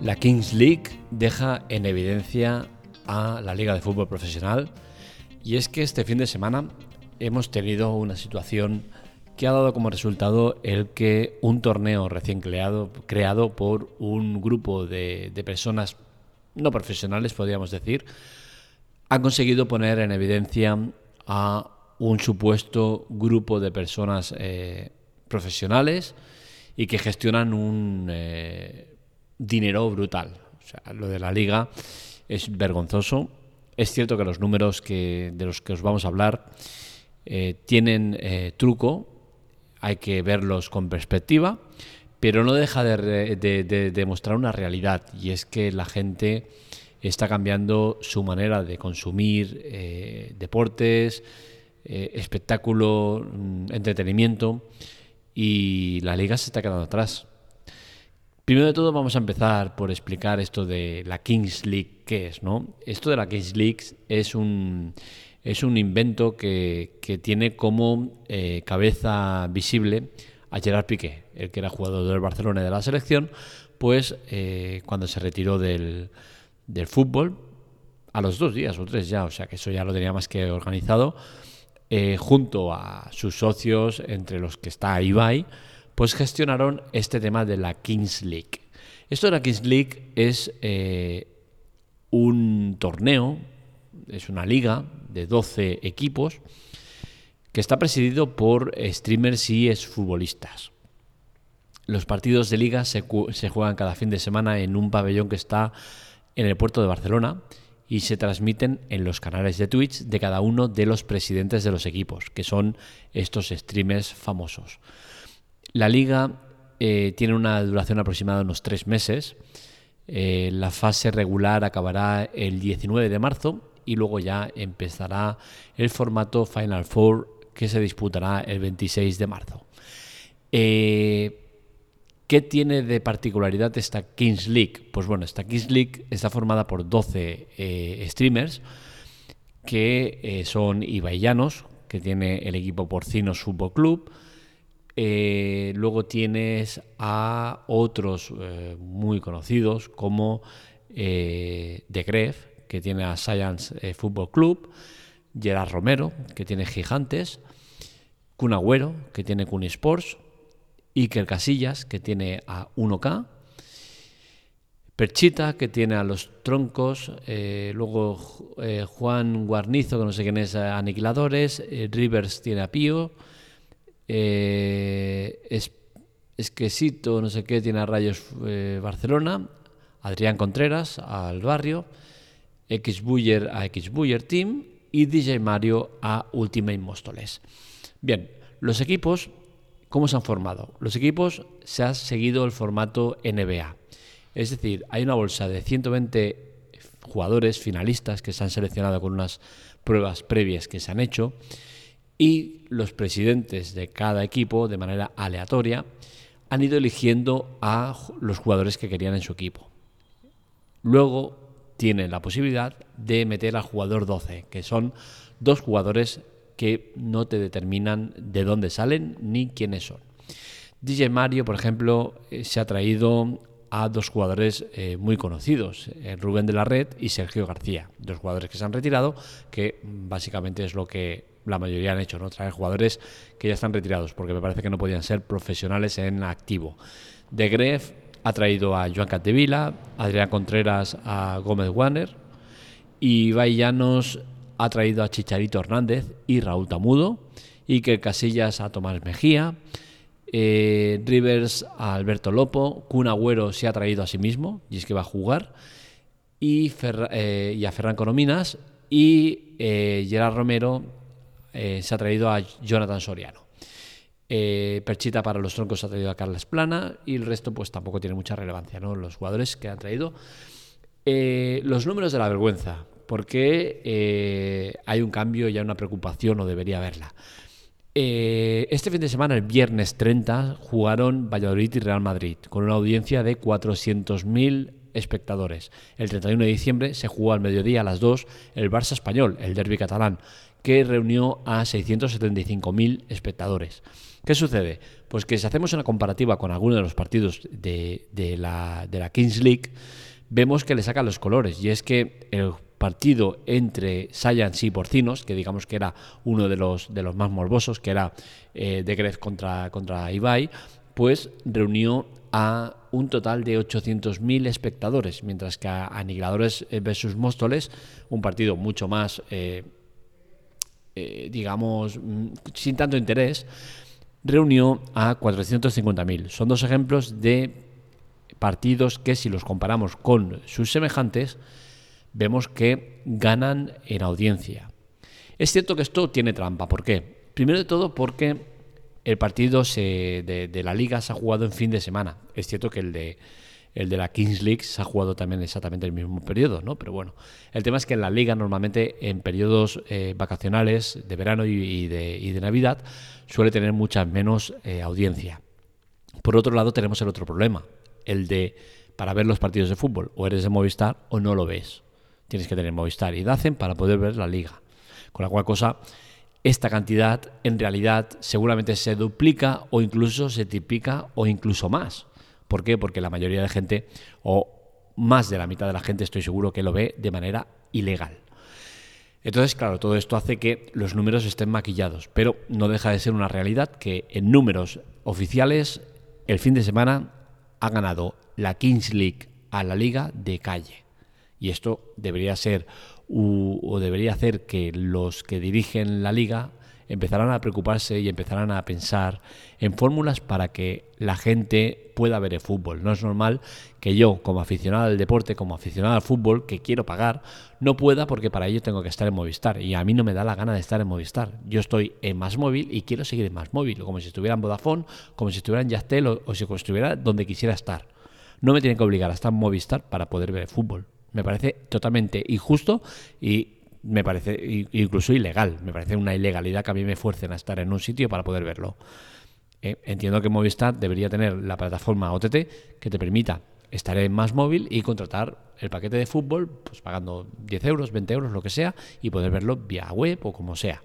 La Kings League deja en evidencia a la Liga de Fútbol Profesional. Y es que este fin de semana hemos tenido una situación que ha dado como resultado el que un torneo recién creado, creado por un grupo de, personas no profesionales, podríamos decir, ha conseguido poner en evidencia a un supuesto grupo de personas eh, profesionales y que gestionan un eh, dinero brutal. O sea, lo de la liga es vergonzoso. Es cierto que los números que, de los que os vamos a hablar eh, tienen eh, truco, hay que verlos con perspectiva, pero no deja de, demostrar una realidad y es que la gente está cambiando su manera de consumir deportes, espectáculo, mm, entretenimiento y la liga se está quedando atrás. Primero de todo vamos a empezar por explicar esto de la Kings League, ¿qué es? ¿no? Esto de la Kings League es un, es un invento que, tiene como eh, cabeza visible a Gerard Piqué, el que era jugador del Barcelona y de la selección, pues eh, cuando se retiró del, del fútbol, a los dos días o tres ya, o sea que eso ya lo tenía más que organizado, eh, junto a sus socios, entre los que está Ibai, pues gestionaron este tema de la Kings League. Esto de la Kings League es eh, un torneo, es una liga de 12 equipos que está presidido por streamers y exfutbolistas. Los partidos de liga se, se juegan cada fin de semana en un pabellón que está en el puerto de Barcelona y se transmiten en los canales de Twitch de cada uno de los presidentes de los equipos, que son estos streamers famosos. La liga eh, tiene una duración aproximada de unos tres meses. Eh, la fase regular acabará el 19 de marzo y luego ya empezará el formato Final Four que se disputará el 26 de marzo. Eh, ¿Qué tiene de particularidad esta Kings League? Pues bueno, esta Kings League está formada por 12 eh, streamers que son ibaillanos, que tiene el equipo Porcino Fútbol Club. Eh, luego tienes a otros muy conocidos como The Gref, que tiene a Science Football Club, Gerard Romero, que tiene Gigantes, Kun Agüero, que tiene Kun Iker Casillas, que tiene a 1K, Perchita, que tiene a los troncos, eh, luego eh, Juan Guarnizo, que no sé quién es, Aniquiladores, eh, Rivers tiene a Pío, es, Esquesito, no sé qué, tiene a Rayos Barcelona, Adrián Contreras al Barrio, X Buller a X Buller Team y DJ Mario a Ultimate Móstoles. Bien, los equipos ¿Cómo se han formado? Los equipos se han seguido el formato NBA. Es decir, hay una bolsa de 120 jugadores finalistas que se han seleccionado con unas pruebas previas que se han hecho y los presidentes de cada equipo, de manera aleatoria, han ido eligiendo a los jugadores que querían en su equipo. Luego tienen la posibilidad de meter al jugador 12, que son dos jugadores que no te determinan de dónde salen ni quiénes son. DJ Mario, por ejemplo, eh, se ha traído a dos jugadores eh, muy conocidos, eh, Rubén de la Red y Sergio García, dos jugadores que se han retirado, que básicamente es lo que la mayoría han hecho, ¿no? traer jugadores que ya están retirados, porque me parece que no podían ser profesionales en activo. De Gref ha traído a Joan Catevila, Adrián Contreras a Gómez Warner y Llanos ha traído a Chicharito Hernández y Raúl Tamudo, y que Casillas a Tomás Mejía, eh, Rivers a Alberto Lopo, Kun Agüero se ha traído a sí mismo, y es que va a jugar, y, eh, a Ferran Conominas, y eh, Gerard Romero se ha traído a Jonathan Soriano. Perchita para los troncos ha traído a Carles Plana y el resto pues tampoco tiene mucha relevancia, ¿no? Los jugadores que han traído. los números de la vergüenza porque eh, hay un cambio y hay una preocupación o debería haberla. Eh, este fin de semana, el viernes 30, jugaron Valladolid y Real Madrid con una audiencia de 400.000 espectadores. El 31 de diciembre se jugó al mediodía a las 2 el Barça español, el derby catalán, que reunió a 675.000 espectadores. ¿Qué sucede? Pues que si hacemos una comparativa con alguno de los partidos de, la, de la Kings League, vemos que le sacan los colores. Y es que el partido entre Science y Porcinos, que digamos que era uno de los, de los más morbosos, que era eh, de Gref contra, contra Ibai, pues reunió a un total de 800.000 espectadores, mientras que a Aniquiladores versus Móstoles, un partido mucho más, eh, eh, digamos, mm, sin tanto interés, reunió a 450.000. Son dos ejemplos de partidos que si los comparamos con sus semejantes, vemos que ganan en audiencia. Es cierto que esto tiene trampa. ¿Por qué? Primero de todo porque el partido de, la liga se ha jugado en fin de semana. Es cierto que el de, el de la Kings League se ha jugado también exactamente el mismo periodo, ¿no? Pero bueno, el tema es que en la liga normalmente en periodos eh, vacacionales de verano y, de, Navidad suele tener mucha menos eh, audiencia. Por otro lado tenemos el otro problema, el de para ver los partidos de fútbol, o eres de Movistar o no lo ves tienes que tener Movistar y Dacen para poder ver la liga. Con la cual cosa, esta cantidad en realidad seguramente se duplica o incluso se triplica o incluso más. ¿Por qué? Porque la mayoría de gente, o más de la mitad de la gente, estoy seguro que lo ve de manera ilegal. Entonces, claro, todo esto hace que los números estén maquillados, pero no deja de ser una realidad que en números oficiales el fin de semana ha ganado la Kings League a la liga de calle. Y esto debería ser o debería hacer que los que dirigen la liga empezaran a preocuparse y empezaran a pensar en fórmulas para que la gente pueda ver el fútbol. No es normal que yo, como aficionado al deporte, como aficionado al fútbol, que quiero pagar, no pueda porque para ello tengo que estar en Movistar. Y a mí no me da la gana de estar en Movistar. Yo estoy en Más Móvil y quiero seguir en Más Móvil, como si estuviera en Vodafone, como si estuviera en Yastel o, o si estuviera donde quisiera estar. No me tienen que obligar a estar en Movistar para poder ver el fútbol. Me parece totalmente injusto y me parece incluso ilegal. Me parece una ilegalidad que a mí me fuercen a estar en un sitio para poder verlo. Eh, entiendo que Movistar debería tener la plataforma OTT que te permita estar en más móvil y contratar el paquete de fútbol, pues pagando 10 euros, 20 euros, lo que sea, y poder verlo vía web o como sea.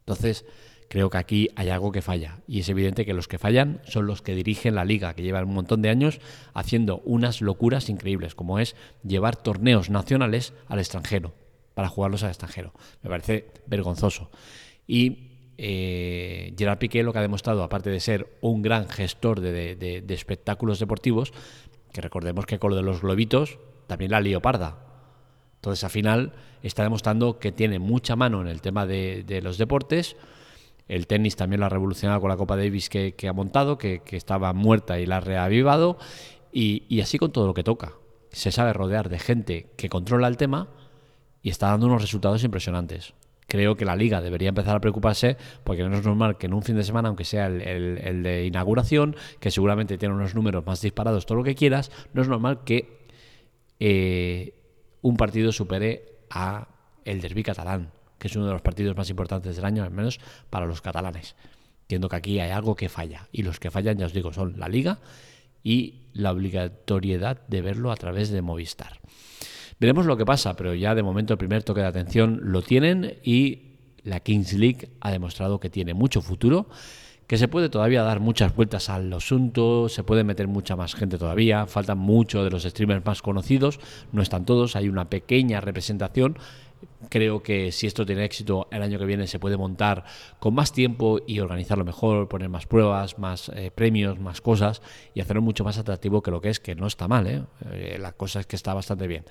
Entonces, creo que aquí hay algo que falla. Y es evidente que los que fallan son los que dirigen la liga, que llevan un montón de años haciendo unas locuras increíbles, como es llevar torneos nacionales al extranjero, para jugarlos al extranjero. Me parece vergonzoso. Y eh, Gerard Piqué lo que ha demostrado, aparte de ser un gran gestor de, espectáculos deportivos, que recordemos que con lo de los globitos también la leoparda. Entonces, al final, está demostrando que tiene mucha mano en el tema de los deportes el tenis también lo ha revolucionado con la Copa Davis que, ha montado, que, estaba muerta y la ha reavivado. Y, así con todo lo que toca. Se sabe rodear de gente que controla el tema y está dando unos resultados impresionantes. Creo que la liga debería empezar a preocuparse porque no es normal que en un fin de semana, aunque sea el, de inauguración, que seguramente tiene unos números más disparados, todo lo que quieras, no es normal que eh, un partido supere a el derby catalán que es uno de los partidos más importantes del año, al menos para los catalanes. Entiendo que aquí hay algo que falla. Y los que fallan, ya os digo, son la liga y la obligatoriedad de verlo a través de Movistar. Veremos lo que pasa, pero ya de momento el primer toque de atención lo tienen y la Kings League ha demostrado que tiene mucho futuro, que se puede todavía dar muchas vueltas al asunto, se puede meter mucha más gente todavía, faltan muchos de los streamers más conocidos, no están todos, hay una pequeña representación Creo que si esto tiene éxito el año que viene se puede montar con más tiempo y organizarlo mejor, poner más pruebas, más eh, premios, más cosas y hacerlo mucho más atractivo que lo que es, que no está mal, ¿eh? eh la cosa es que está bastante bien.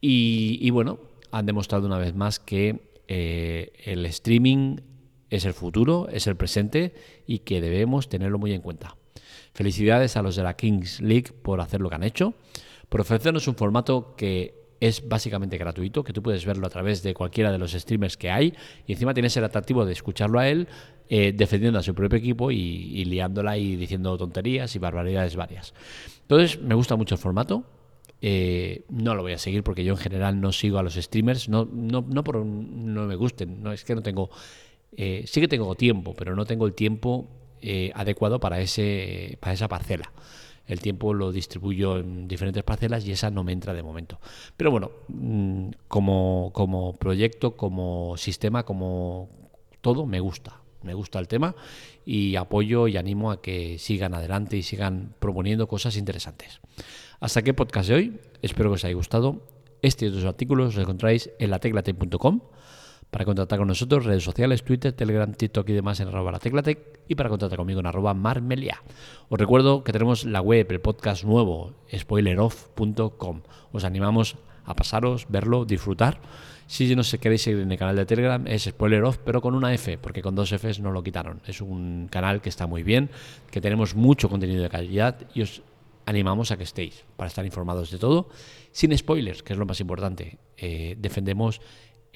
Y, bueno, han demostrado una vez más que eh, el streaming es el futuro, es el presente y que debemos tenerlo muy en cuenta. Felicidades a los de la Kings League por hacer lo que han hecho, por ofrecernos un formato que es básicamente gratuito, que tú puedes verlo a través de cualquiera de los streamers que hay y encima tienes el atractivo de escucharlo a él eh, defendiendo a su propio equipo y, liándola y diciendo tonterías y barbaridades varias. Entonces me gusta mucho el formato. Eh, no lo voy a seguir porque yo en general no sigo a los streamers, no, no, no por no me gusten, no es que no tengo, eh, sí que tengo tiempo, pero no tengo el tiempo adecuado para ese para esa parcela. El tiempo lo distribuyo en diferentes parcelas y esa no me entra de momento. Pero bueno, mm, como, como proyecto, como sistema, como todo, me gusta. Me gusta el tema y apoyo y animo a que sigan adelante y sigan proponiendo cosas interesantes. Hasta aquí el podcast de hoy. Espero que os haya gustado. Este y otros artículos los encontráis en lateclatec.com. Para contactar con nosotros, redes sociales, Twitter, Telegram, TikTok y demás en arroba lateclatec y para contactar conmigo en arroba marmelia. Os recuerdo que tenemos la web, el podcast nuevo, spoileroff.com. Os animamos a pasaros, verlo, disfrutar. Si no se queréis seguir en el canal de Telegram es spoileroff, pero con una F, porque con dos Fs no lo quitaron. Es un canal que está muy bien, que tenemos mucho contenido de calidad y os animamos a que estéis para estar informados de todo, sin spoilers, que es lo más importante. Eh, defendemos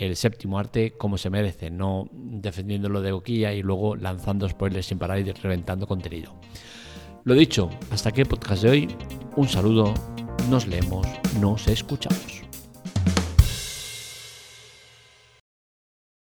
el séptimo arte como se merece, no defendiéndolo de boquilla y luego lanzando spoilers sin parar y reventando contenido. Lo dicho, hasta aquí el podcast de hoy. Un saludo, nos leemos, nos escuchamos.